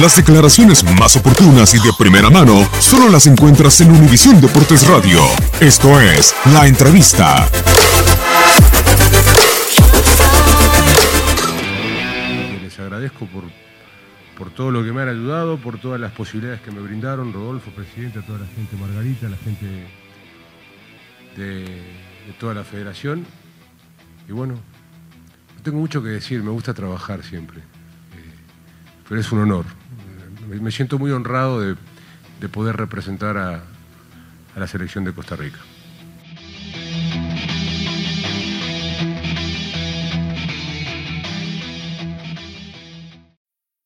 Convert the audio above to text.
Las declaraciones más oportunas y de primera mano solo las encuentras en Univisión Deportes Radio. Esto es La Entrevista. Les agradezco por, por todo lo que me han ayudado, por todas las posibilidades que me brindaron, Rodolfo, presidente, a toda la gente, Margarita, a la gente de, toda la federación. Y bueno, no tengo mucho que decir, me gusta trabajar siempre, eh, pero es un honor. Me, siento muy honrado de, de poder representar a la selección de Costa Rica.